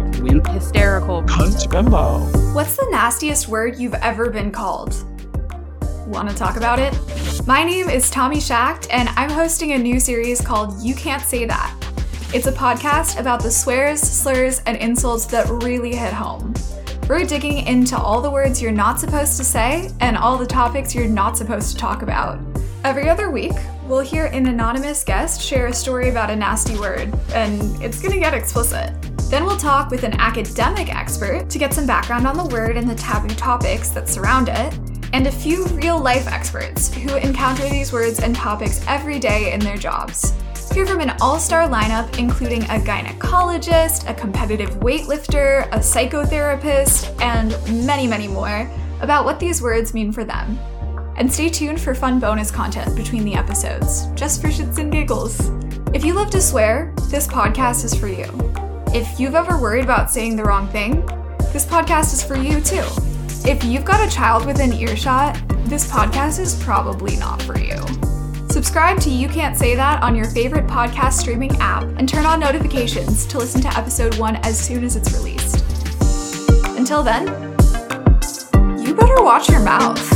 Wimp hysterical. Cunt bimbo. What's the nastiest word you've ever been called? Want to talk about it? My name is Tommy Schacht, and I'm hosting a new series called You Can't Say That. It's a podcast about the swears, slurs, and insults that really hit home. We're digging into all the words you're not supposed to say and all the topics you're not supposed to talk about. Every other week, we'll hear an anonymous guest share a story about a nasty word, and it's gonna get explicit. Then we'll talk with an academic expert to get some background on the word and the taboo topics that surround it, and a few real life experts who encounter these words and topics every day in their jobs. Hear from an all star lineup including a gynecologist, a competitive weightlifter, a psychotherapist, and many, many more about what these words mean for them. And stay tuned for fun bonus content between the episodes, just for shits and giggles. If you love to swear, this podcast is for you. If you've ever worried about saying the wrong thing, this podcast is for you too. If you've got a child within earshot, this podcast is probably not for you. Subscribe to You Can't Say That on your favorite podcast streaming app and turn on notifications to listen to episode one as soon as it's released. Until then, you better watch your mouth.